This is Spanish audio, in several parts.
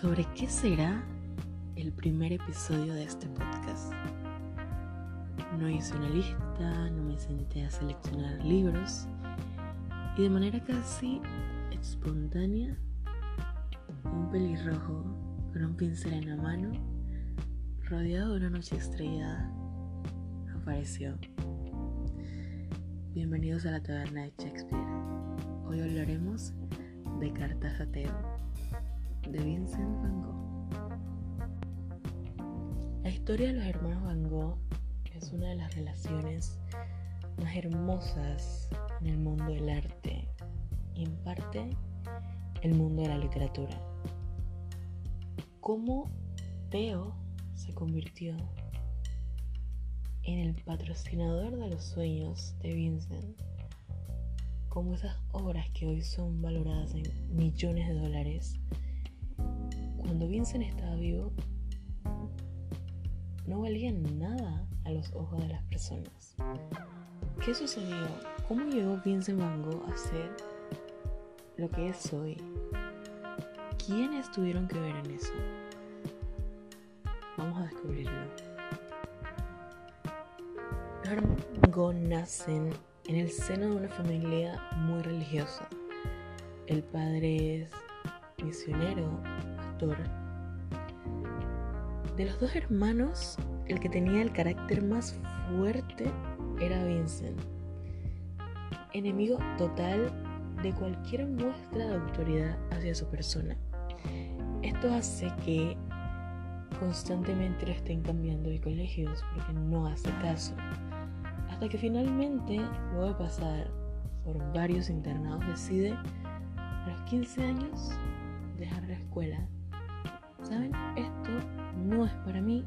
sobre qué será el primer episodio de este podcast. No hice una lista, no me senté a seleccionar libros y de manera casi espontánea, un pelirrojo con un pincel en la mano, rodeado de una noche estrellada, apareció. Bienvenidos a la taberna de Shakespeare. Hoy hablaremos de Cartas a Teo, de Vincent Van Gogh. La historia de los hermanos Van Gogh es una de las relaciones más hermosas en el mundo del arte y en parte el mundo de la literatura. Cómo Teo se convirtió en el patrocinador de los sueños de Vincent, como esas obras que hoy son valoradas en millones de dólares. Cuando Vincent estaba vivo, no valían nada a los ojos de las personas. ¿Qué sucedió? ¿Cómo llegó Vincent Van Gogh a ser lo que es hoy? ¿Quiénes tuvieron que ver en eso? Vamos a descubrirlo. Los nacen en el seno de una familia muy religiosa. El padre es misionero, De los dos hermanos, el que tenía el carácter más fuerte era Vincent, enemigo total de cualquier muestra de autoridad hacia su persona. Esto hace que constantemente lo estén cambiando de colegios porque no hace caso. Hasta que finalmente, luego de pasar por varios internados, decide a los 15 años dejar la escuela. ¿Saben? Esto no es para mí.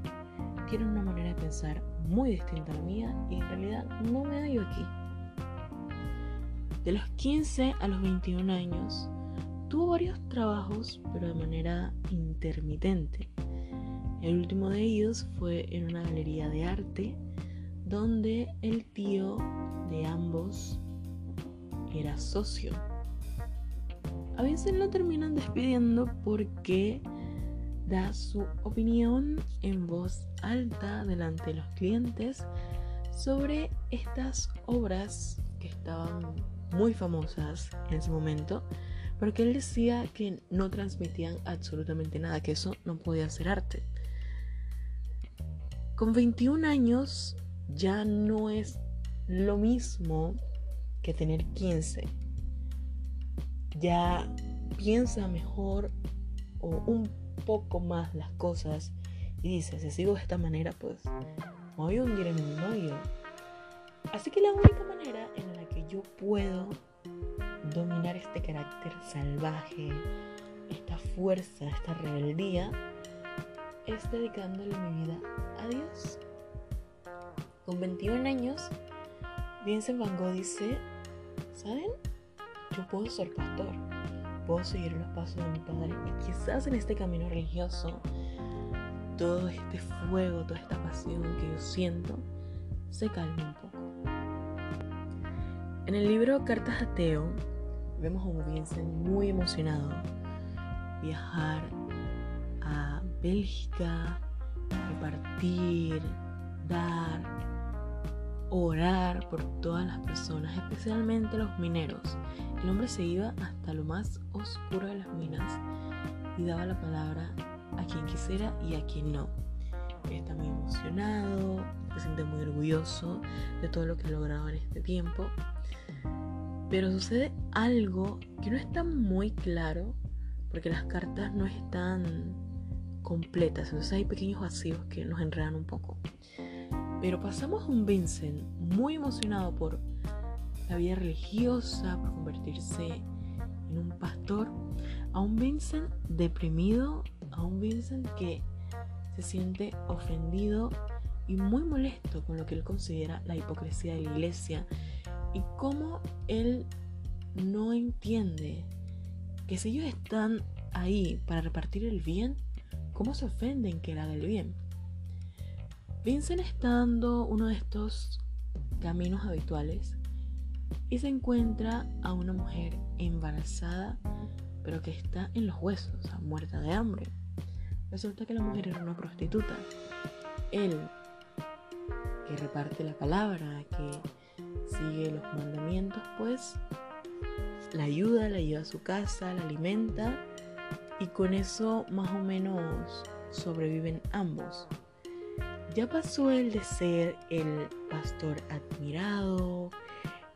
Tiene una manera de pensar muy distinta a la mía y en realidad no me hallo aquí. De los 15 a los 21 años, tuvo varios trabajos, pero de manera intermitente. El último de ellos fue en una galería de arte donde el tío de ambos era socio. A veces lo terminan despidiendo porque da su opinión en voz alta delante de los clientes sobre estas obras que estaban muy famosas en ese momento, porque él decía que no transmitían absolutamente nada, que eso no podía ser arte. Con 21 años ya no es lo mismo que tener 15. Ya piensa mejor o un poco más las cosas y dice, si sigo de esta manera, pues me voy a hundir en mi hoyo. Así que la única manera en la que yo puedo dominar este carácter salvaje, esta fuerza, esta rebeldía, es dedicándole mi vida a Dios. Con 21 años, Vincent Van Gogh dice, ¿saben? Yo puedo ser pastor, puedo seguir los pasos de mi padre y quizás en este camino religioso, todo este fuego, toda esta pasión que yo siento, se calme un poco. En el libro Cartas a Teo, vemos a un Vincent muy emocionado viajar a Bélgica, repartir, dar, orar por todas las personas, especialmente los mineros. El hombre se iba hasta lo más oscuro de las minas y daba la palabra a quien quisiera y a quien no. Está muy emocionado, se siente muy orgulloso de todo lo que ha logrado en este tiempo. Pero sucede algo que no está muy claro porque las cartas no están completas, entonces hay pequeños vacíos que nos enredan un poco. Pero pasamos un Vincent muy emocionado por la vida religiosa, por convertirse en un pastor, a un Vincent deprimido, a un Vincent que se siente ofendido y muy molesto con lo que él considera la hipocresía de la iglesia y cómo él no entiende que si ellos están ahí para repartir el bien, ¿cómo se ofenden que haga el bien? Vincent está dando uno de estos caminos habituales y se encuentra a una mujer embarazada pero que está en los huesos, muerta de hambre. Resulta que la mujer era una prostituta. Él, que reparte la palabra, que sigue los mandamientos, pues la ayuda, la lleva a su casa, la alimenta y con eso más o menos sobreviven ambos. Ya pasó el de ser el pastor admirado,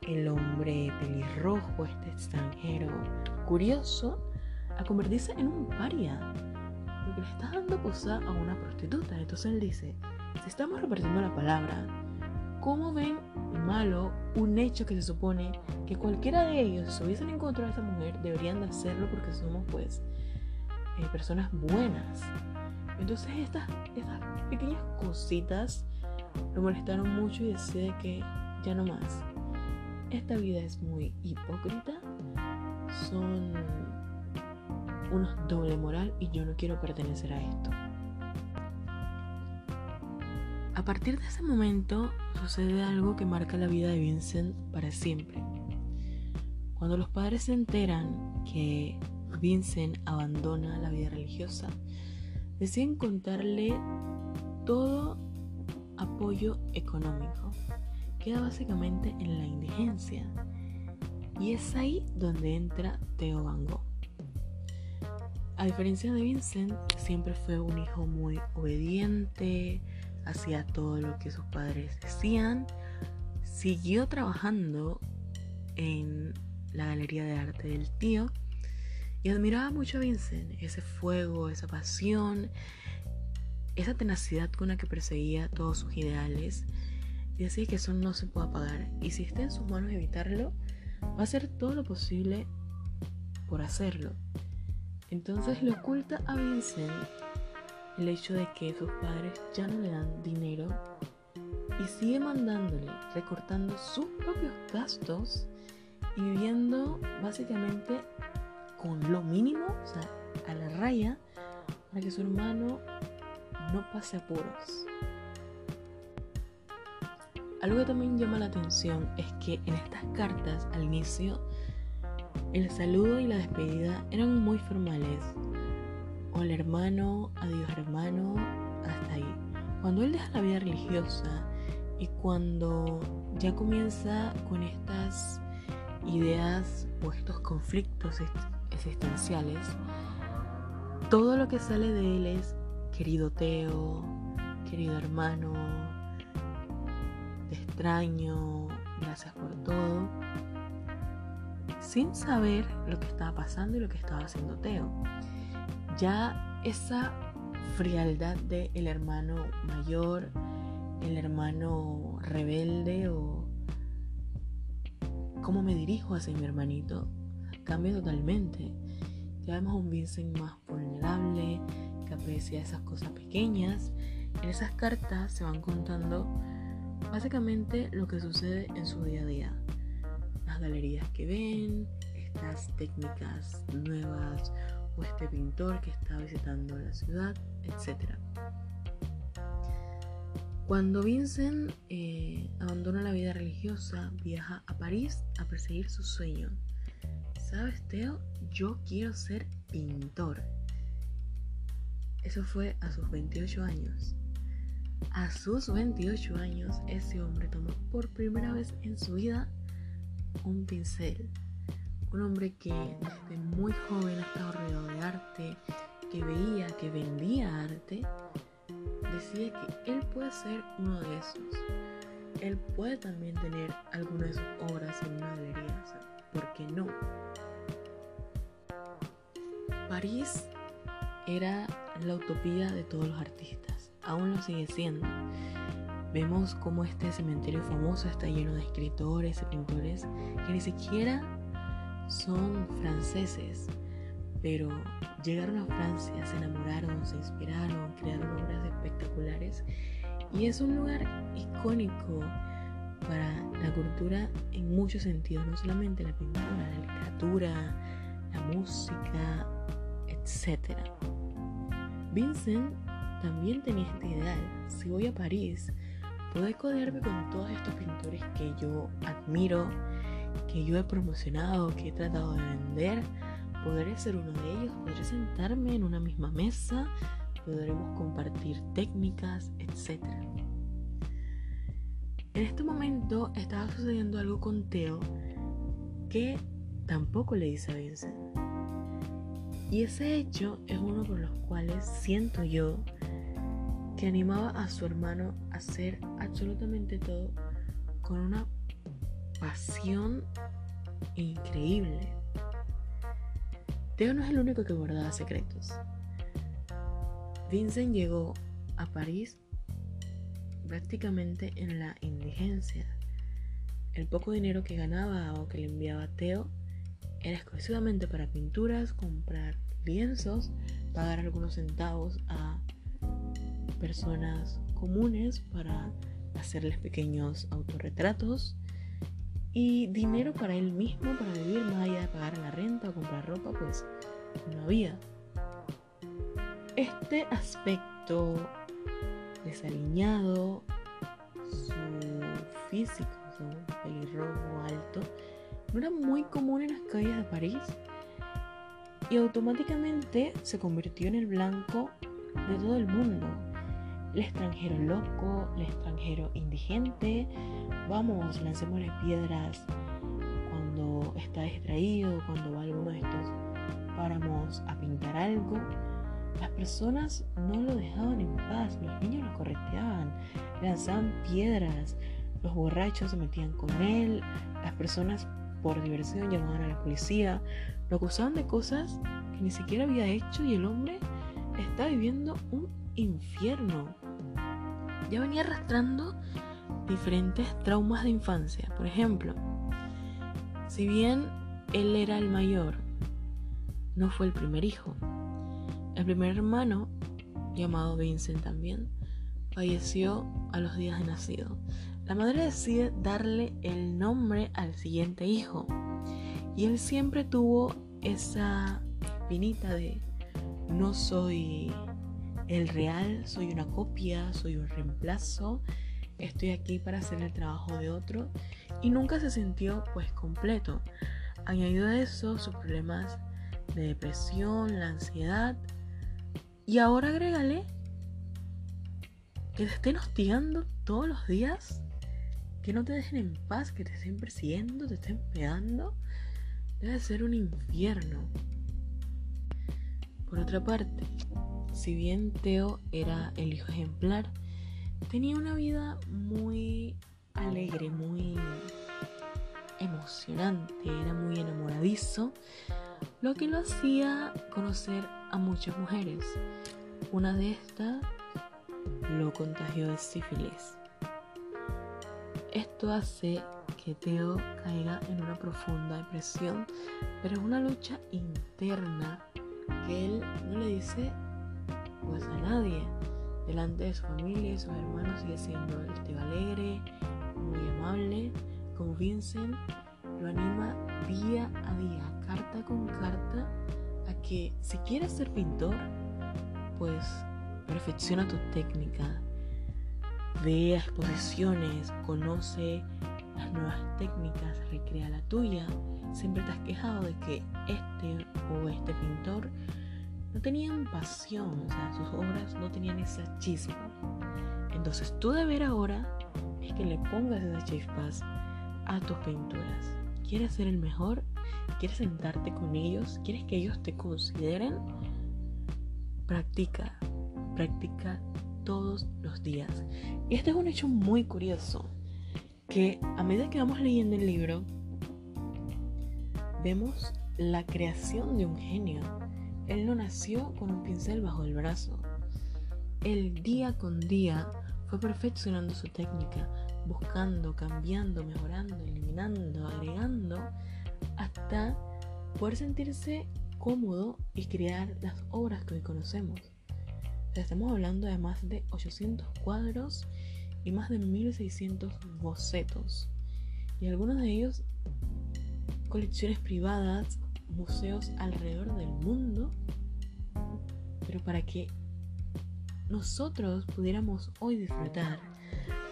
el hombre pelirrojo, este extranjero curioso, a convertirse en un paria, porque le está dando posada a una prostituta. Entonces él dice, si estamos repartiendo la palabra, ¿cómo ven malo un hecho que se supone que cualquiera de ellos, si hubiesen encontrado a esta mujer, deberían de hacerlo porque somos pues eh, personas buenas? Entonces estas, pequeñas cositas lo molestaron mucho y decide que ya no más. Esta vida es muy hipócrita, son unos doble moral y yo no quiero pertenecer a esto. A partir de ese momento sucede algo que marca la vida de Vincent para siempre. Cuando los padres se enteran que Vincent abandona la vida religiosa, deciden contarle todo apoyo económico. Queda básicamente en la indigencia. Y es ahí donde entra Theo Van Gogh. A diferencia de Vincent, siempre fue un hijo muy obediente, hacía todo lo que sus padres decían, siguió trabajando en la galería de arte del tío y admiraba mucho a Vincent, ese fuego, esa pasión, esa tenacidad con la que perseguía todos sus ideales y decía que eso no se puede apagar y si está en sus manos evitarlo, va a hacer todo lo posible por hacerlo. Entonces le oculta a Vincent el hecho de que sus padres ya no le dan dinero y sigue mandándole, recortando sus propios gastos y viviendo básicamente con lo mínimo, o sea, a la raya, para que su hermano no pase apuros. Algo que también llama la atención es que en estas cartas al inicio el saludo y la despedida eran muy formales. Hola hermano, adiós hermano, hasta ahí. Cuando él deja la vida religiosa y cuando ya comienza con estas ideas o estos conflictos existenciales, todo lo que sale de él es querido Teo, querido hermano, te extraño, gracias por todo, sin saber lo que estaba pasando y lo que estaba haciendo Teo. Ya esa frialdad de el hermano mayor, el hermano rebelde o cómo me dirijo hacia mi hermanito cambia totalmente. Ya vemos un Vincent más vulnerable, que aprecia esas cosas pequeñas. En esas cartas se van contando básicamente lo que sucede en su día a día. Las galerías que ven, estas técnicas nuevas o este pintor que está visitando la ciudad, etc. Cuando Vincent eh, abandona la vida religiosa, viaja a París a perseguir su sueño. ¿Sabes, Teo? Yo quiero ser pintor. Eso fue a sus 28 años. A sus 28 años, ese hombre tomó por primera vez en su vida un pincel. Un hombre que desde muy joven ha estado rodeado de arte, que veía, que vendía arte, decía que él puede ser uno de esos. Él puede también tener alguna de sus obras en una galería. ¿Por qué no? París era la utopía de todos los artistas. Aún lo sigue siendo. Vemos cómo este cementerio famoso está lleno de escritores y pintores que ni siquiera son franceses, pero llegaron a Francia, se enamoraron, se inspiraron, crearon obras espectaculares y es un lugar icónico para la cultura en muchos sentidos, no solamente la pintura, la literatura, la música, etc. Vincent también tenía este ideal. Si voy a París, poder codearme con todos estos pintores que yo admiro, que yo he promocionado, que he tratado de vender, podré ser uno de ellos, podré sentarme en una misma mesa, podremos compartir técnicas, etc. En este momento estaba sucediendo algo con Teo que tampoco le dice a Vincent. Y ese hecho es uno por los cuales siento yo que animaba a su hermano a hacer absolutamente todo con una pasión increíble. Teo no es el único que guardaba secretos. Vincent llegó a París prácticamente en la indigencia. El poco dinero que ganaba o que le enviaba Teo era exclusivamente para pinturas, comprar lienzos, pagar algunos centavos a personas comunes para hacerles pequeños autorretratos y dinero para él mismo, para vivir, más allá de pagar la renta o comprar ropa, pues no había. Este aspecto desaliñado, su físico, su pelirrojo alto, no era muy común en las calles de París y automáticamente se convirtió en el blanco de todo el mundo. El extranjero loco, el extranjero indigente, vamos, lancémosle piedras cuando está distraído, cuando va a alguno de estos páramos a pintar algo. Las personas no lo dejaban en paz, los niños lo correteaban, lanzaban piedras, los borrachos se metían con él, las personas por diversión llamaban a la policía, lo acusaban de cosas que ni siquiera había hecho y el hombre está viviendo un infierno. Ya venía arrastrando diferentes traumas de infancia. Por ejemplo, si bien él era el mayor, no fue el primer hijo. El primer hermano, llamado Vincent también, falleció a los días de nacido. La madre decide darle el nombre al siguiente hijo y él siempre tuvo esa espinita de no soy el real, soy una copia, soy un reemplazo, estoy aquí para hacer el trabajo de otro y nunca se sintió pues completo. Añadido a eso sus problemas de depresión, la ansiedad y ahora agrégale que te estén hostigando todos los días, que no te dejen en paz, que te estén persiguiendo, te estén pegando debe ser un infierno. Por otra parte, si bien Teo era el hijo ejemplar, tenía una vida muy alegre, muy emocionante, era muy enamoradizo, lo que lo hacía conocer a muchas mujeres. Una de estas lo contagió de sífilis. Esto hace que Teo caiga en una profunda depresión, pero es una lucha interna que él no le dice pues a nadie. Delante de su familia y sus hermanos sigue siendo el Teo alegre, muy amable, como Vincent lo anima día a día, carta con carta, que si quieres ser pintor, pues perfecciona tu técnica, ve a exposiciones, conoce las nuevas técnicas, recrea la tuya. Siempre te has quejado de que este o este pintor no tenían pasión, o sea, sus obras no tenían esa chispa. Entonces tu deber ahora es que le pongas esas chispas a tus pinturas. ¿Quieres ser el mejor? ¿Quieres sentarte con ellos? ¿Quieres que ellos te consideren? Practica, practica todos los días. Y este es un hecho muy curioso que a medida que vamos leyendo el libro, vemos la creación de un genio. Él no nació con un pincel bajo el brazo. Él día con día fue perfeccionando su técnica, buscando, cambiando, mejorando, eliminando, agregando, hasta poder sentirse cómodo y crear las obras que hoy conocemos. estamos hablando de más de 800 cuadros y más de 1600 bocetos, y algunos de ellos colecciones privadas, museos alrededor del mundo, pero para que nosotros pudiéramos hoy disfrutar,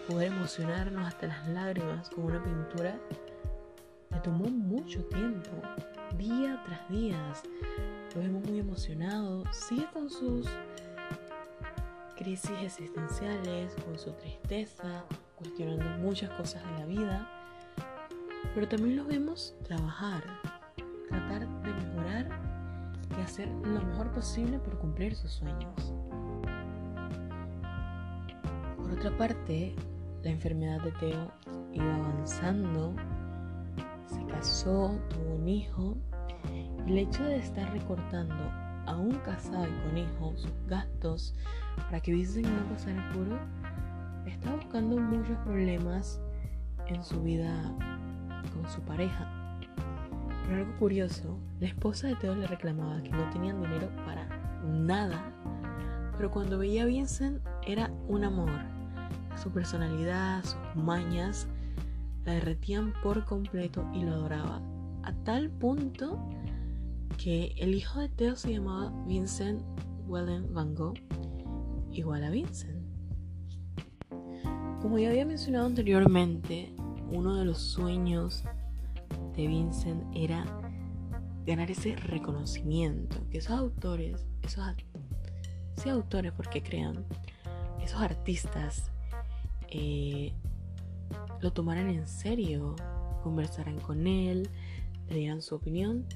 poder emocionarnos hasta las lágrimas con una pintura, le tomó mucho tiempo, día tras día. Lo vemos muy emocionado, sigue con sus crisis existenciales, con su tristeza, cuestionando muchas cosas de la vida, pero también lo vemos trabajar, tratar de mejorar y hacer lo mejor posible por cumplir sus sueños. Por otra parte, la enfermedad de Teo iba avanzando, casó, tuvo un hijo, el hecho de estar recortando aún casado y con hijos gastos para que Vincent no pasara apuro, estaba buscando muchos problemas en su vida con su pareja. Pero algo curioso, la esposa de Teo le reclamaba que no tenían dinero para nada, pero cuando veía a Vincent era un amor. Su personalidad, sus mañas, la derretían por completo y lo adoraba. A tal punto que el hijo de Teo se llamaba Vincent Wellen Van Gogh, igual a Vincent. Como ya había mencionado anteriormente, uno de los sueños de Vincent era ganar ese reconocimiento, que esos autores, esos sí autores porque crean, esos artistas eh, lo tomaran en serio, conversaran con él, le dieran su opinión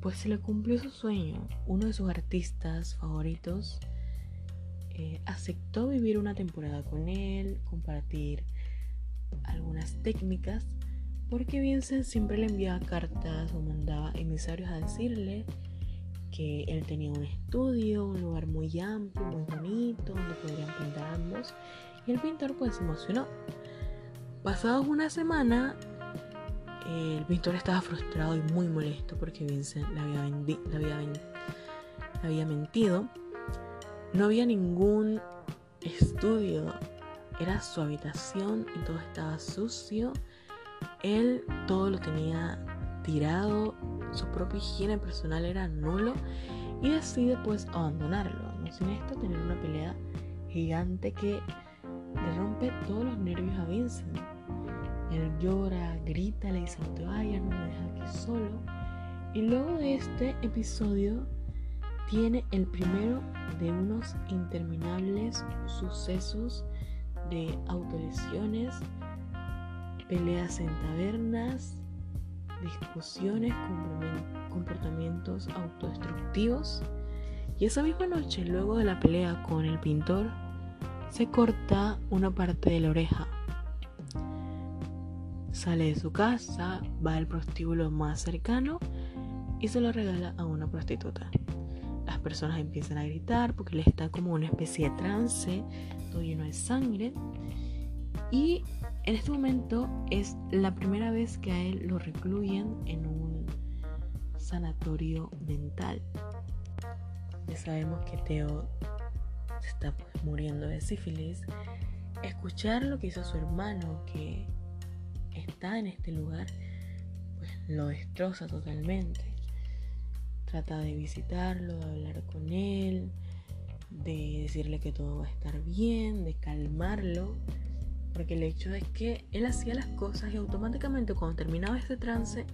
pues se le cumplió su sueño. Uno de sus artistas favoritos eh, aceptó vivir una temporada con él, compartir algunas técnicas, porque Vincent siempre le enviaba cartas o mandaba emisarios a decirle que él tenía un estudio, un lugar muy amplio, muy bonito, donde podrían pintar ambos. Y el pintor pues se emocionó. Pasados una semana, el pintor estaba frustrado y muy molesto porque Vincent le había, había mentido. No había ningún estudio, era su habitación y todo estaba sucio. Él todo lo tenía tirado, su propia higiene personal era nulo y decide pues abandonarlo. No sin esto tener una pelea gigante que le rompe todos los nervios a Vincent él llora, grita, le dice no te vayas, no me dejes aquí solo. Y luego de este episodio tiene el primero de unos interminables sucesos de autolesiones, peleas en tabernas, discusiones, comportamientos autodestructivos. Y esa misma noche, luego de la pelea con el pintor, se corta una parte de la oreja Sale de su casa, va al prostíbulo más cercano y se lo regala a una prostituta. Las personas empiezan a gritar porque le está como una especie de trance, todo lleno de sangre. Y en este momento es la primera vez que a él lo recluyen en un sanatorio mental. Ya sabemos que Teo se está pues, muriendo de sífilis. Escuchar lo que hizo su hermano, que está en este lugar, pues lo destroza totalmente. Trata de visitarlo, de hablar con él, de decirle que todo va a estar bien, de calmarlo, porque el hecho es que él hacía las cosas y automáticamente cuando terminaba este trance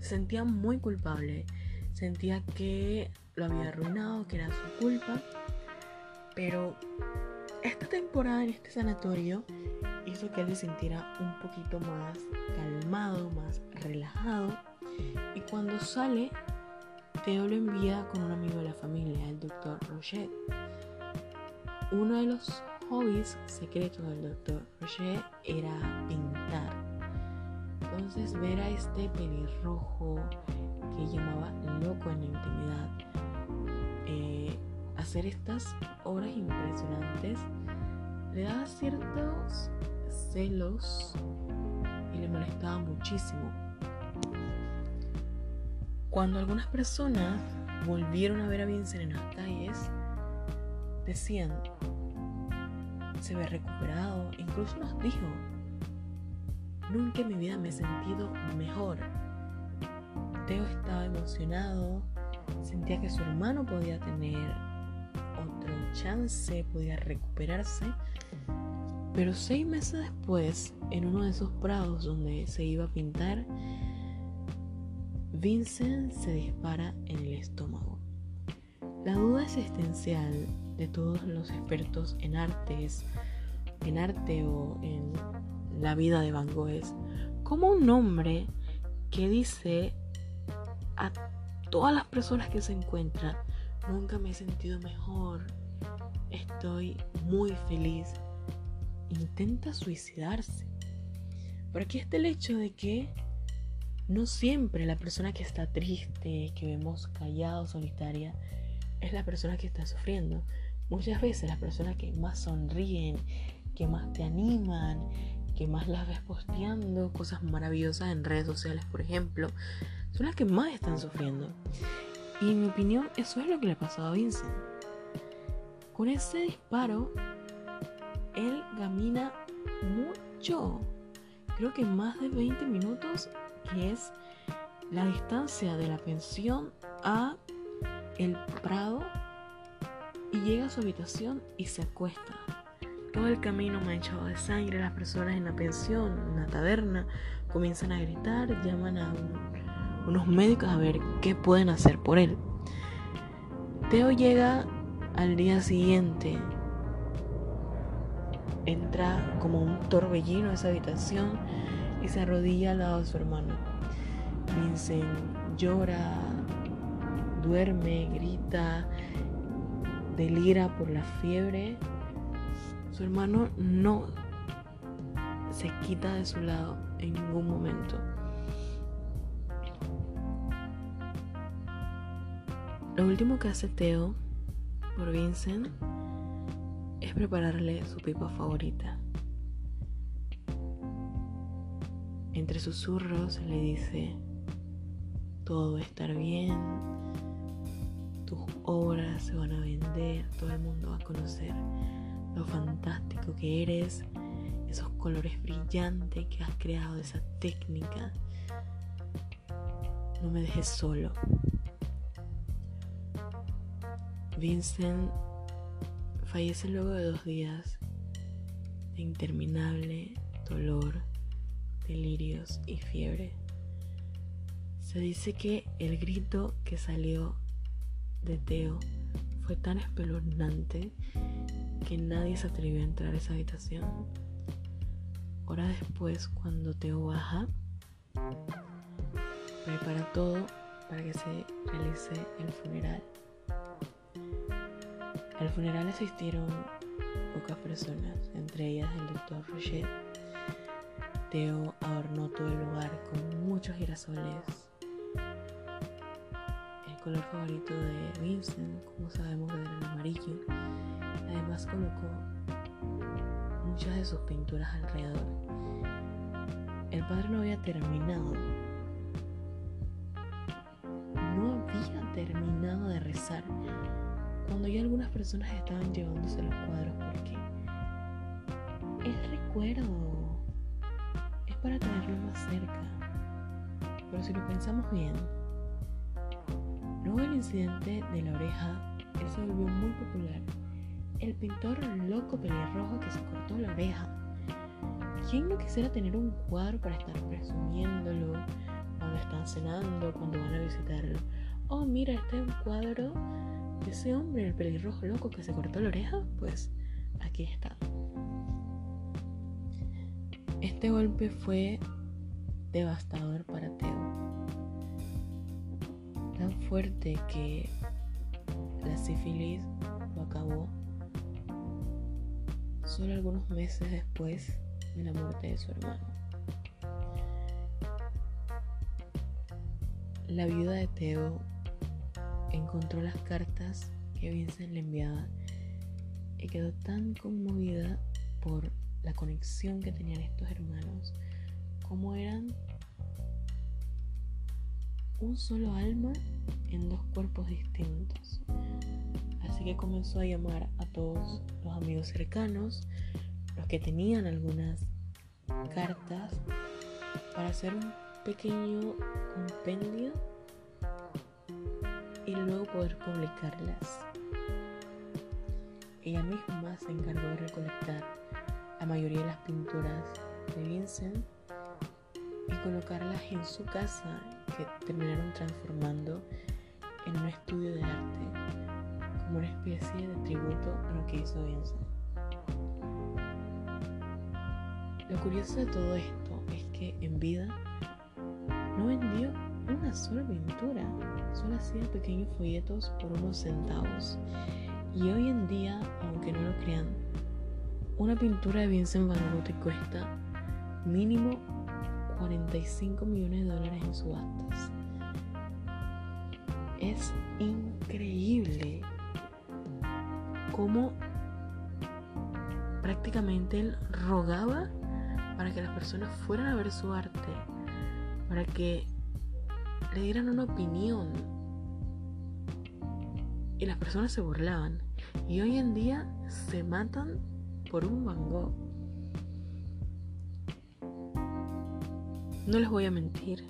se sentía muy culpable, sentía que lo había arruinado, que era su culpa, pero esta temporada en este sanatorio hizo que él se sintiera un poquito más calmado, más relajado. Y cuando sale, Teo lo envía con un amigo de la familia, el doctor Roger. Uno de los hobbies secretos del doctor Roger era pintar. Entonces ver a este pelirrojo que llamaba loco en la intimidad, eh, hacer estas obras impresionantes, le daba ciertos celos y le molestaba muchísimo. Cuando algunas personas volvieron a ver a Vincent en las calles, decían, se ve recuperado, incluso nos dijo, nunca en mi vida me he sentido mejor. Teo estaba emocionado, sentía que su hermano podía tener otro chance, podía recuperarse pero seis meses después, en uno de esos prados donde se iba a pintar, Vincent se dispara en el estómago. La duda existencial de todos los expertos en artes, en arte o en la vida de Van Gogh es como un hombre que dice a todas las personas que se encuentran, nunca me he sentido mejor, estoy muy feliz, intenta suicidarse. Pero aquí está el hecho de que no siempre la persona que está triste, que vemos callada o solitaria, es la persona que está sufriendo. Muchas veces las personas que más sonríen, que más te animan, que más las ves posteando cosas maravillosas en redes sociales, por ejemplo, son las que más están sufriendo. Y en mi opinión, eso es lo que le ha pasado a Vincent. Con ese disparo, él camina mucho. Creo que más de 20 minutos, que es la distancia de la pensión a el Prado y llega a su habitación y se acuesta. Todo el camino manchado de sangre, las personas en la pensión, en la taberna, comienzan a gritar, llaman a unos médicos a ver qué pueden hacer por él. Teo llega al día siguiente, entra como un torbellino a esa habitación y se arrodilla al lado de su hermano. Vincent llora, duerme, grita, delira por la fiebre. Su hermano no se quita de su lado en ningún momento. Lo último que hace Teo por Vincent es prepararle su pipa favorita. Entre susurros le dice, todo va a estar bien, tus obras se van a vender, todo el mundo va a conocer lo fantástico que eres, esos colores brillantes que has creado, esa técnica. No me dejes solo. Vincent fallece luego de dos días de interminable dolor, delirios y fiebre. Se dice que el grito que salió de Teo fue tan espeluznante que nadie se atrevió a entrar a esa habitación. Hora después, cuando Teo baja, prepara todo para que se realice el funeral. Al funeral asistieron pocas personas, entre ellas el doctor Roger. Teo adornó todo el lugar con muchos girasoles color favorito de Vincent, como sabemos era el amarillo. Además colocó muchas de sus pinturas alrededor. El padre no había terminado. No había terminado de rezar cuando ya algunas personas estaban llevándose los cuadros porque es recuerdo. Es para tenerlo más cerca. Pero si lo pensamos bien, Luego del incidente de la oreja, él se volvió muy popular. El pintor loco pelirrojo que se cortó la oreja. ¿Quién no quisiera tener un cuadro para estar presumiéndolo cuando están cenando, cuando van a visitarlo? Oh, mira, este es un cuadro ese hombre, el pelirrojo loco que se cortó la oreja. Pues aquí está. Este golpe fue devastador para Teo tan fuerte que la sífilis lo acabó solo algunos meses después de la muerte de su hermano. La viuda de Teo encontró las cartas que Vincent le enviaba y quedó tan conmovida por la conexión que tenían estos hermanos, como eran un solo alma en dos cuerpos distintos. Así que comenzó a llamar a todos los amigos cercanos, los que tenían algunas cartas, para hacer un pequeño compendio y luego poder publicarlas. Ella misma se encargó de recolectar la mayoría de las pinturas de Vincent y colocarlas en su casa que terminaron transformando en un estudio de arte como una especie de tributo a lo que hizo Vincent. Lo curioso de todo esto es que en vida no vendió una sola pintura, solo hacía pequeños folletos por unos centavos. Y hoy en día, aunque no lo crean, una pintura de Vincent Van Gogh cuesta mínimo 45 millones de dólares en subastas. Es increíble cómo prácticamente él rogaba para que las personas fueran a ver su arte, para que le dieran una opinión. Y las personas se burlaban. Y hoy en día se matan por un Van. No les voy a mentir,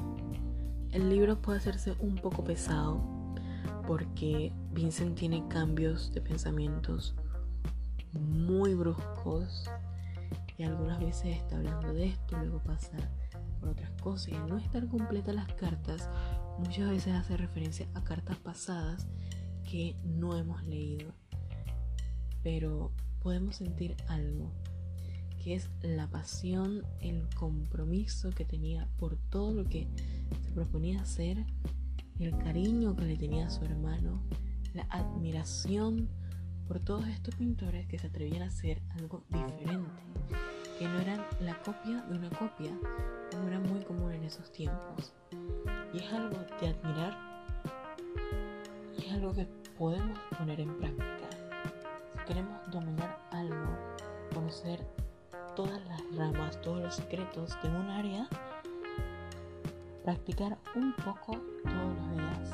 el libro puede hacerse un poco pesado porque Vincent tiene cambios de pensamientos muy bruscos y algunas veces está hablando de esto, luego pasa por otras cosas y al no estar completas las cartas, muchas veces hace referencia a cartas pasadas que no hemos leído. Pero podemos sentir algo, que es la pasión, el compromiso que tenía por todo lo que se proponía hacer, el cariño que le tenía a su hermano, la admiración por todos estos pintores que se atrevían a hacer algo diferente, que no eran la copia de una copia, como era muy común en esos tiempos. Y es algo de admirar y es algo que podemos poner en práctica. Si queremos dominar algo, conocer todas las ramas, todos los secretos de un área, practicar un poco todos los días.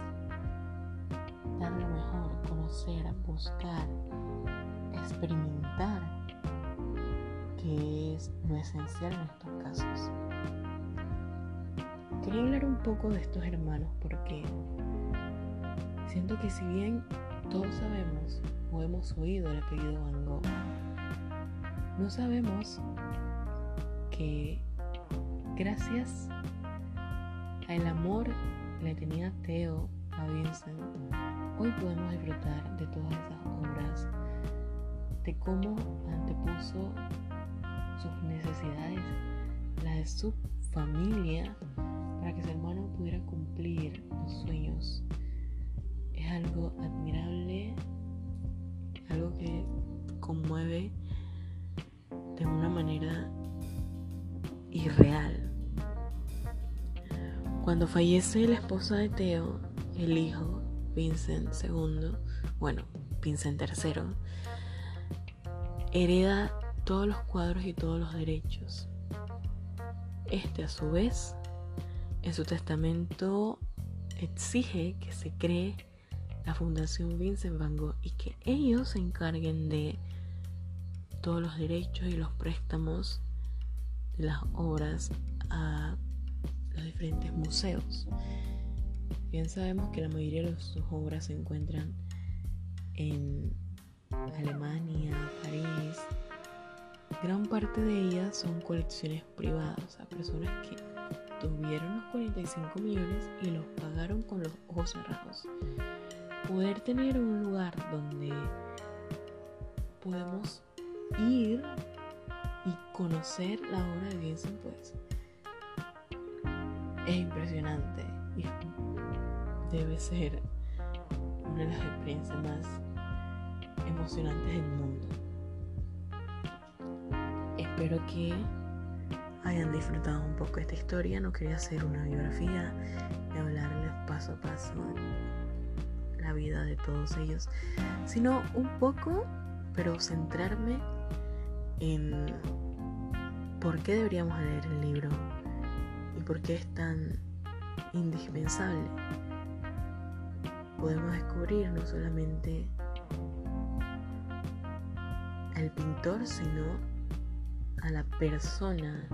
Dar lo mejor, conocer, buscar, experimentar, es lo esencial en estos casos. Quería hablar un poco de estos hermanos porque siento que si bien todos sabemos o hemos oído el apellido Van Gogh, no sabemos que gracias al amor que le tenía Teo a Vincent, hoy podemos disfrutar de todas esas obras, de cómo antepuso sus necesidades, las de su familia, para que su hermano pudiera cumplir los sueños. Es algo admirable, algo que conmueve de una manera irreal. Cuando fallece la esposa de Teo, el hijo, Vincent II, bueno, Vincent III, hereda todos los cuadros y todos los derechos. Este a su vez en su testamento exige que se cree la Fundación Vincent Van Gogh y que ellos se encarguen de todos los derechos y los préstamos de las obras a los diferentes museos. Bien sabemos que la mayoría de sus obras se encuentran en Alemania, París. Gran parte de ellas son colecciones privadas a personas que tuvieron los 45 millones y los pagaron con los ojos cerrados. Poder tener un lugar donde podemos ir y conocer la obra de Vincent pues es impresionante y debe ser una de las experiencias más emocionantes del mundo. Espero que hayan disfrutado un poco esta historia. No quería hacer una biografía y hablarles paso a paso la vida de todos ellos, sino un poco, pero centrarme en por qué deberíamos leer el libro y por qué es tan indispensable. Podemos descubrir no solamente al pintor, sino a la persona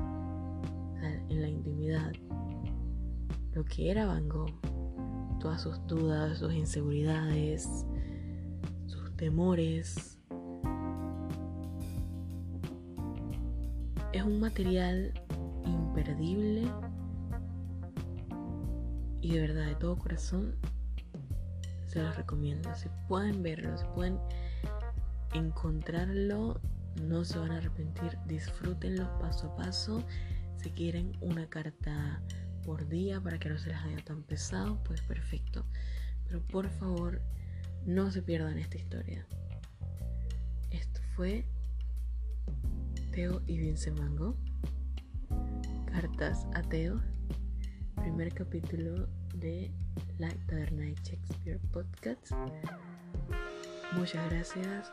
en la intimidad lo que era Van Gogh, todas sus dudas, sus inseguridades, sus temores. Es un material imperdible y de verdad de todo corazón se los recomiendo. Si pueden verlo, si pueden encontrarlo, no se van a arrepentir. Disfrútenlo paso a paso. Si quieren una carta por día para que no se les haga tan pesado, pues perfecto. Pero por favor, no se pierdan esta historia. Esto fue Teo y Vince Mango. Cartas a Teo. Primer capítulo de la Taberna de Shakespeare Podcast. Muchas gracias.